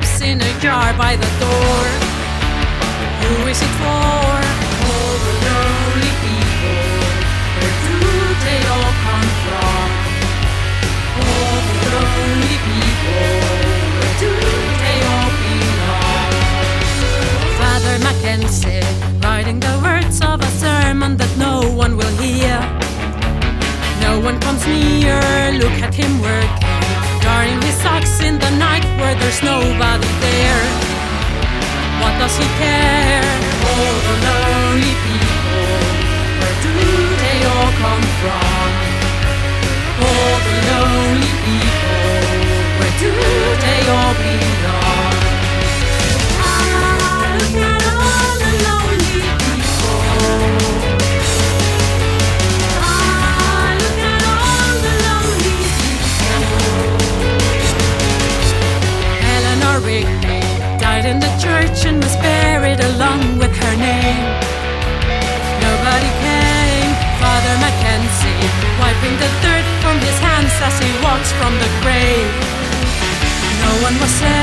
scraps in a jar by the door. Who is it for? All the lonely people. Where do they all come from? All the lonely people. Where do they all belong? Father McKenzie, writing the words of a sermon that no one will hear. No one comes near, look at him working, wiping the dirt from his hands as he walks from the grave. No one was there.